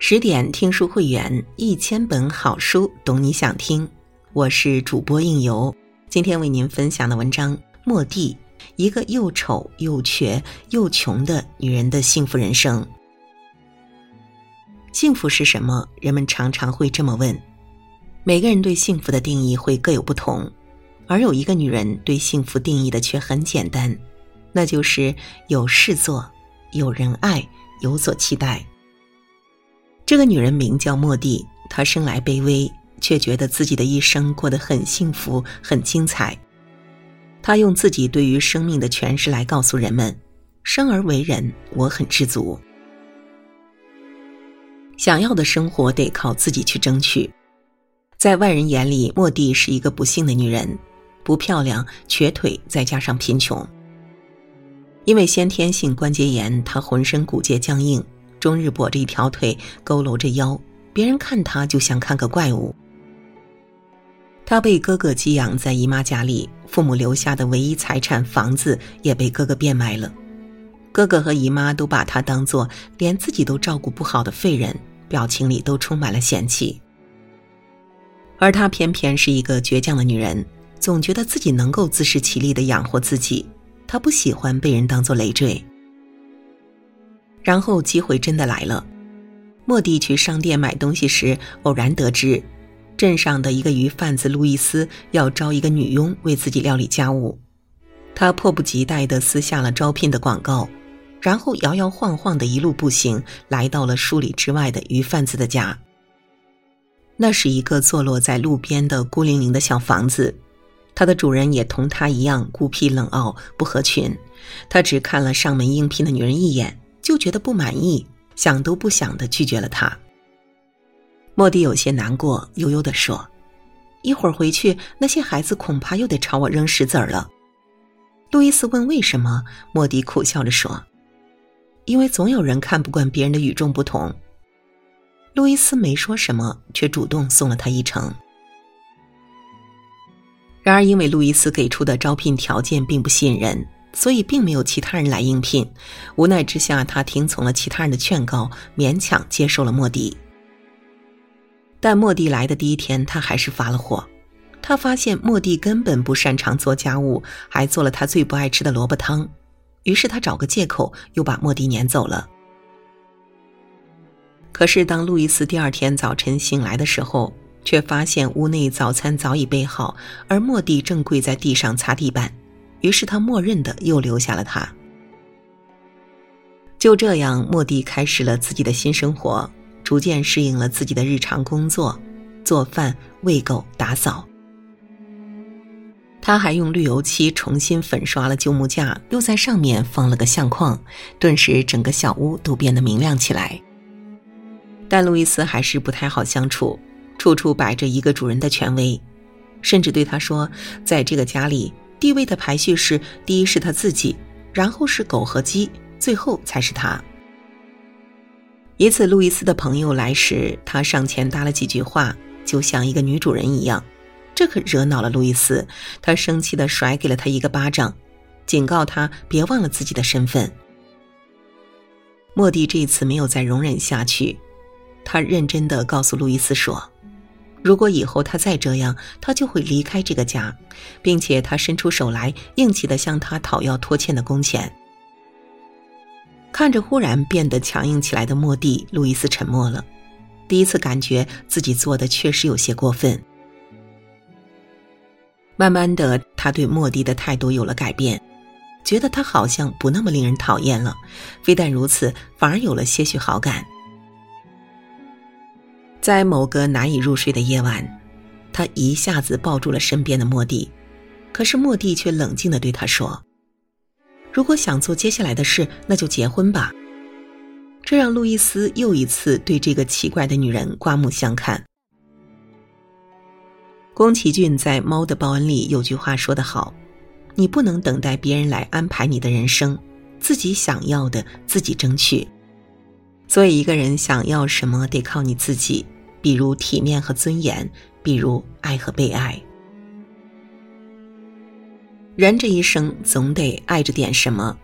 十点听书会员，一千本好书，懂你想听。我是主播应由，今天为您分享的文章《莫蒂》，一个又丑又瘸又穷的女人的幸福人生。幸福是什么？人们常常会这么问。每个人对幸福的定义会各有不同，而有一个女人对幸福定义的却很简单，那就是有事做，有人爱，有所期待。这个女人名叫莫蒂，她生来卑微，却觉得自己的一生过得很幸福、很精彩。她用自己对于生命的诠释来告诉人们：生而为人，我很知足。想要的生活得靠自己去争取。在外人眼里，莫蒂是一个不幸的女人，不漂亮、瘸腿，再加上贫穷。因为先天性关节炎，她浑身骨节僵硬。终日跛着一条腿，佝偻着腰，别人看他就像看个怪物。他被哥哥寄养在姨妈家里，父母留下的唯一财产房子也被哥哥变卖了。哥哥和姨妈都把他当做连自己都照顾不好的废人，表情里都充满了嫌弃。而她偏偏是一个倔强的女人，总觉得自己能够自食其力的养活自己。她不喜欢被人当做累赘。然后机会真的来了，莫蒂去商店买东西时，偶然得知，镇上的一个鱼贩子路易斯要招一个女佣为自己料理家务。他迫不及待地撕下了招聘的广告，然后摇摇晃晃的一路步行来到了数里之外的鱼贩子的家。那是一个坐落在路边的孤零零的小房子，它的主人也同他一样孤僻冷傲不合群。他只看了上门应聘的女人一眼。就觉得不满意，想都不想的拒绝了他。莫蒂有些难过，悠悠的说：“一会儿回去，那些孩子恐怕又得朝我扔石子儿了。”路易斯问：“为什么？”莫蒂苦笑着说：“因为总有人看不惯别人的与众不同。”路易斯没说什么，却主动送了他一程。然而，因为路易斯给出的招聘条件并不吸引人。所以并没有其他人来应聘，无奈之下，他听从了其他人的劝告，勉强接受了莫蒂。但莫蒂来的第一天，他还是发了火。他发现莫蒂根本不擅长做家务，还做了他最不爱吃的萝卜汤。于是他找个借口，又把莫蒂撵走了。可是当路易斯第二天早晨醒来的时候，却发现屋内早餐早已备好，而莫蒂正跪在地上擦地板。于是他默认的又留下了他。就这样，莫蒂开始了自己的新生活，逐渐适应了自己的日常工作，做饭、喂狗、打扫。他还用绿油漆重新粉刷了旧木架，又在上面放了个相框，顿时整个小屋都变得明亮起来。但路易斯还是不太好相处，处处摆着一个主人的权威，甚至对他说：“在这个家里。”地位的排序是：第一是他自己，然后是狗和鸡，最后才是他。一次，路易斯的朋友来时，他上前搭了几句话，就像一个女主人一样，这可惹恼了路易斯。他生气的甩给了他一个巴掌，警告他别忘了自己的身份。莫蒂这一次没有再容忍下去，他认真的告诉路易斯说。如果以后他再这样，他就会离开这个家，并且他伸出手来，硬气的向他讨要拖欠的工钱。看着忽然变得强硬起来的莫蒂，路易斯沉默了，第一次感觉自己做的确实有些过分。慢慢的，他对莫蒂的态度有了改变，觉得他好像不那么令人讨厌了，非但如此，反而有了些许好感。在某个难以入睡的夜晚，他一下子抱住了身边的莫蒂，可是莫蒂却冷静的对他说：“如果想做接下来的事，那就结婚吧。”这让路易斯又一次对这个奇怪的女人刮目相看。宫崎骏在《猫的报恩》里有句话说得好：“你不能等待别人来安排你的人生，自己想要的自己争取。”所以，一个人想要什么，得靠你自己。比如体面和尊严，比如爱和被爱。人这一生总得爱着点什么。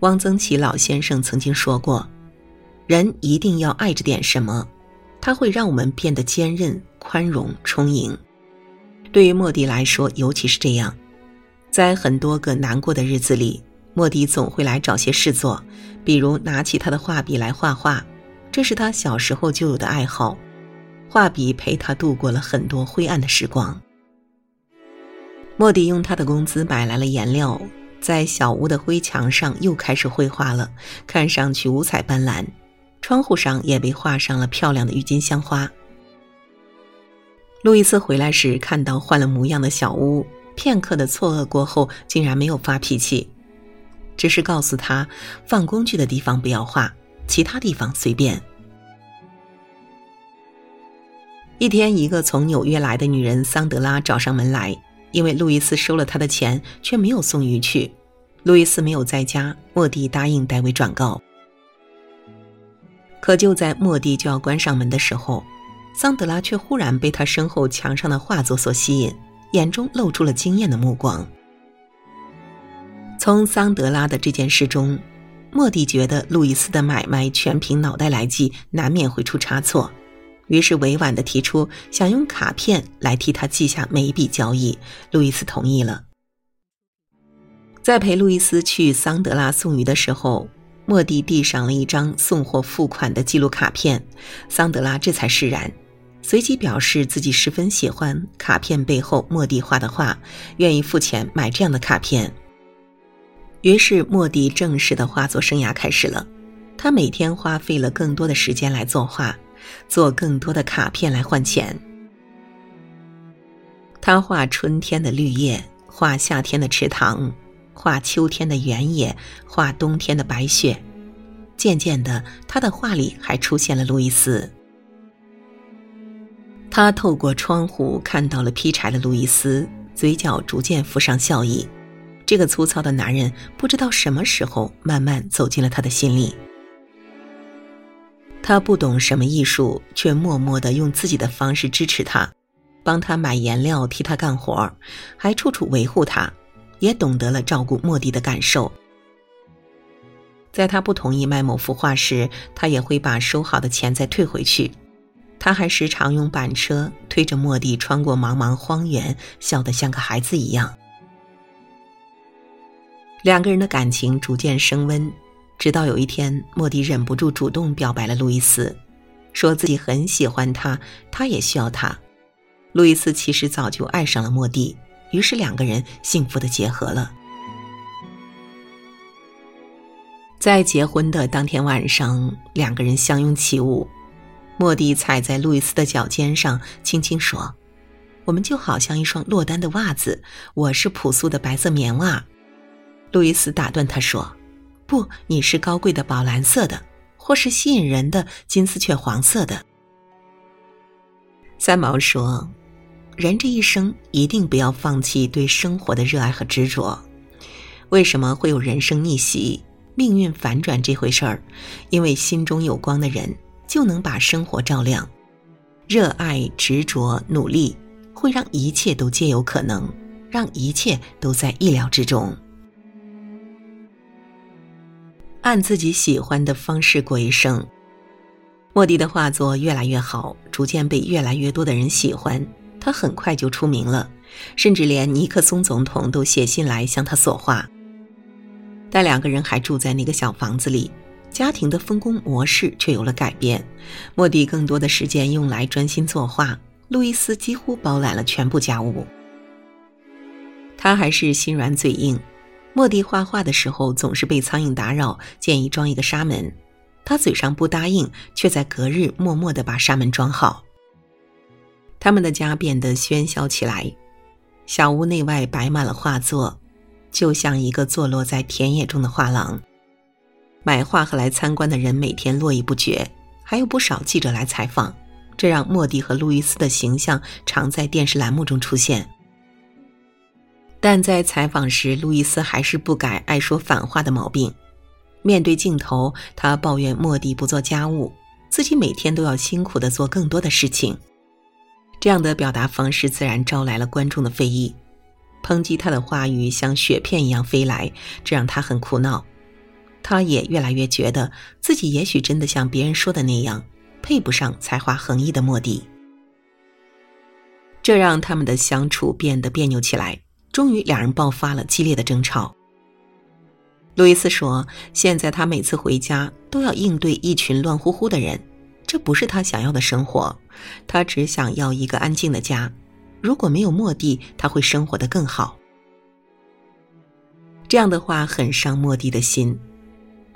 汪曾祺老先生曾经说过：“人一定要爱着点什么，它会让我们变得坚韧、宽容、充盈。对于莫迪来说，尤其是这样，在很多个难过的日子里，莫迪总会来找些事做，比如拿起他的画笔来画画，这是他小时候就有的爱好。画笔陪他度过了很多灰暗的时光。莫迪用他的工资买来了颜料，在小屋的灰墙上又开始绘画了，看上去五彩斑斓。窗户上也被画上了漂亮的郁金香花。路易斯回来时看到换了模样的小屋，片刻的错愕过后，竟然没有发脾气，只是告诉他放工具的地方不要画，其他地方随便。一天，一个从纽约来的女人桑德拉找上门来，因为路易斯收了她的钱，却没有送鱼去。路易斯没有在家，莫蒂答应代为转告。可就在莫蒂就要关上门的时候，桑德拉却忽然被他身后墙上的画作所吸引，眼中露出了惊艳的目光。从桑德拉的这件事中，莫蒂觉得路易斯的买卖全凭脑袋来记，难免会出差错。于是委婉的提出想用卡片来替他记下每一笔交易，路易斯同意了。在陪路易斯去桑德拉送鱼的时候，莫蒂递上了一张送货付款的记录卡片，桑德拉这才释然，随即表示自己十分喜欢卡片背后莫蒂画的画，愿意付钱买这样的卡片。于是莫蒂正式的画作生涯开始了，他每天花费了更多的时间来作画。做更多的卡片来换钱。他画春天的绿叶，画夏天的池塘，画秋天的原野，画冬天的白雪。渐渐的，他的画里还出现了路易斯。他透过窗户看到了劈柴的路易斯，嘴角逐渐浮上笑意。这个粗糙的男人不知道什么时候慢慢走进了他的心里。他不懂什么艺术，却默默的用自己的方式支持他，帮他买颜料，替他干活，还处处维护他，也懂得了照顾莫蒂的感受。在他不同意卖某幅画时，他也会把收好的钱再退回去。他还时常用板车推着莫蒂穿过茫茫荒原，笑得像个孩子一样。两个人的感情逐渐升温。直到有一天，莫蒂忍不住主动表白了路易斯，说自己很喜欢他，他也需要他。路易斯其实早就爱上了莫蒂，于是两个人幸福的结合了。在结婚的当天晚上，两个人相拥起舞，莫蒂踩在路易斯的脚尖上，轻轻说：“我们就好像一双落单的袜子，我是朴素的白色棉袜。”路易斯打断他说。不，你是高贵的宝蓝色的，或是吸引人的金丝雀黄色的。三毛说：“人这一生一定不要放弃对生活的热爱和执着。为什么会有人生逆袭、命运反转这回事儿？因为心中有光的人就能把生活照亮。热爱、执着、努力，会让一切都皆有可能，让一切都在意料之中。”按自己喜欢的方式过一生。莫迪的画作越来越好，逐渐被越来越多的人喜欢。他很快就出名了，甚至连尼克松总统都写信来向他索画。但两个人还住在那个小房子里，家庭的分工模式却有了改变。莫迪更多的时间用来专心作画，路易斯几乎包揽了全部家务。他还是心软嘴硬。莫蒂画画的时候总是被苍蝇打扰，建议装一个纱门。他嘴上不答应，却在隔日默默地把纱门装好。他们的家变得喧嚣起来，小屋内外摆满了画作，就像一个坐落在田野中的画廊。买画和来参观的人每天络绎不绝，还有不少记者来采访，这让莫蒂和路易斯的形象常在电视栏目中出现。但在采访时，路易斯还是不改爱说反话的毛病。面对镜头，他抱怨莫蒂不做家务，自己每天都要辛苦的做更多的事情。这样的表达方式自然招来了观众的非议，抨击他的话语像雪片一样飞来，这让他很苦恼。他也越来越觉得自己也许真的像别人说的那样，配不上才华横溢的莫蒂。这让他们的相处变得别扭起来，终于两人爆发了激烈的争吵。路易斯说：“现在他每次回家都要应对一群乱乎乎的人，这不是他想要的生活。他只想要一个安静的家。如果没有莫蒂，他会生活的更好。”这样的话很伤莫蒂的心。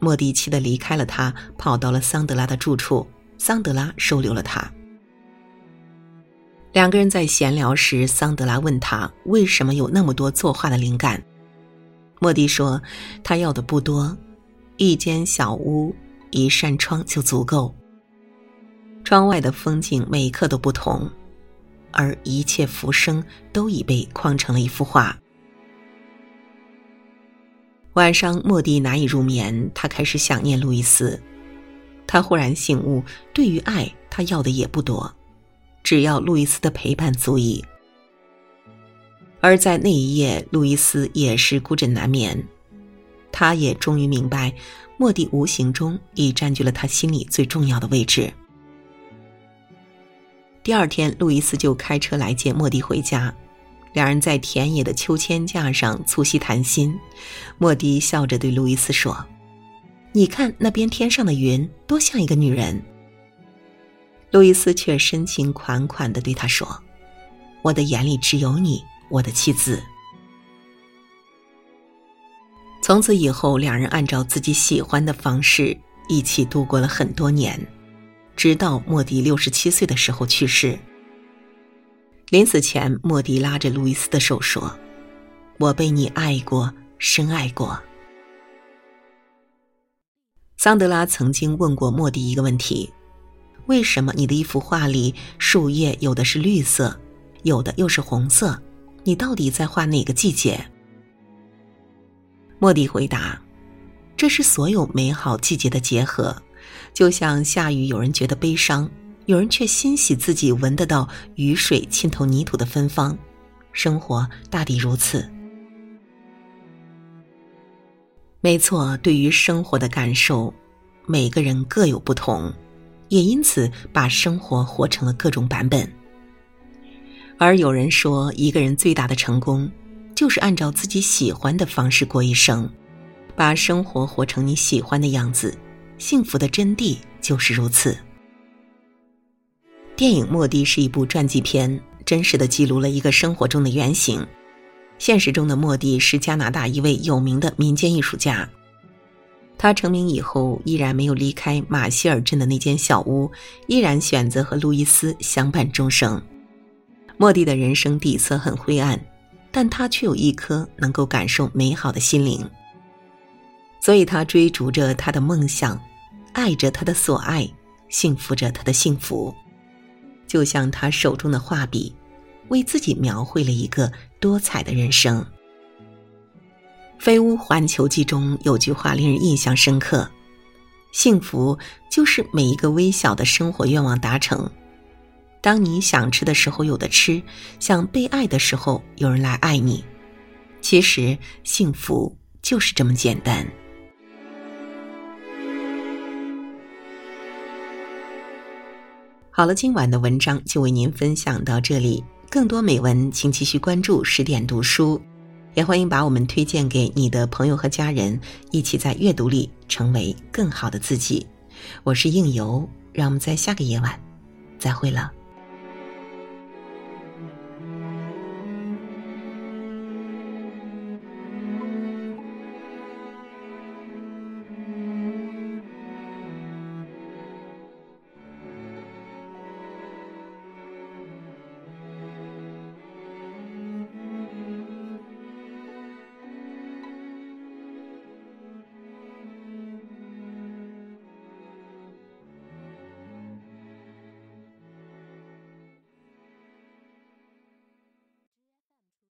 莫蒂气得离开了他，跑到了桑德拉的住处。桑德拉收留了他。两个人在闲聊时，桑德拉问他为什么有那么多作画的灵感。莫蒂说：“他要的不多，一间小屋，一扇窗就足够。窗外的风景每一刻都不同，而一切浮生都已被框成了一幅画。”晚上，莫蒂难以入眠，他开始想念路易斯。他忽然醒悟，对于爱，他要的也不多，只要路易斯的陪伴足矣。而在那一夜，路易斯也是孤枕难眠。他也终于明白，莫蒂无形中已占据了他心里最重要的位置。第二天，路易斯就开车来接莫蒂回家。两人在田野的秋千架上促膝谈心，莫迪笑着对路易斯说：“你看那边天上的云，多像一个女人。”路易斯却深情款款的对他说：“我的眼里只有你，我的妻子。”从此以后，两人按照自己喜欢的方式一起度过了很多年，直到莫迪六十七岁的时候去世。临死前，莫迪拉着路易斯的手说：“我被你爱过，深爱过。”桑德拉曾经问过莫迪一个问题：“为什么你的一幅画里树叶有的是绿色，有的又是红色？你到底在画哪个季节？”莫迪回答：“这是所有美好季节的结合，就像下雨，有人觉得悲伤。”有人却欣喜自己闻得到雨水浸透泥土的芬芳，生活大抵如此。没错，对于生活的感受，每个人各有不同，也因此把生活活成了各种版本。而有人说，一个人最大的成功，就是按照自己喜欢的方式过一生，把生活活成你喜欢的样子。幸福的真谛就是如此。电影《莫蒂》是一部传记片，真实的记录了一个生活中的原型。现实中的莫蒂是加拿大一位有名的民间艺术家。他成名以后，依然没有离开马歇尔镇的那间小屋，依然选择和路易斯相伴终生。莫蒂的人生底色很灰暗，但他却有一颗能够感受美好的心灵。所以他追逐着他的梦想，爱着他的所爱，幸福着他的幸福。就像他手中的画笔，为自己描绘了一个多彩的人生。《飞屋环球记》中有句话令人印象深刻：“幸福就是每一个微小的生活愿望达成。当你想吃的时候有的吃，想被爱的时候有人来爱你。其实幸福就是这么简单。”好了，今晚的文章就为您分享到这里。更多美文，请继续关注十点读书，也欢迎把我们推荐给你的朋友和家人，一起在阅读里成为更好的自己。我是应由，让我们在下个夜晚再会了。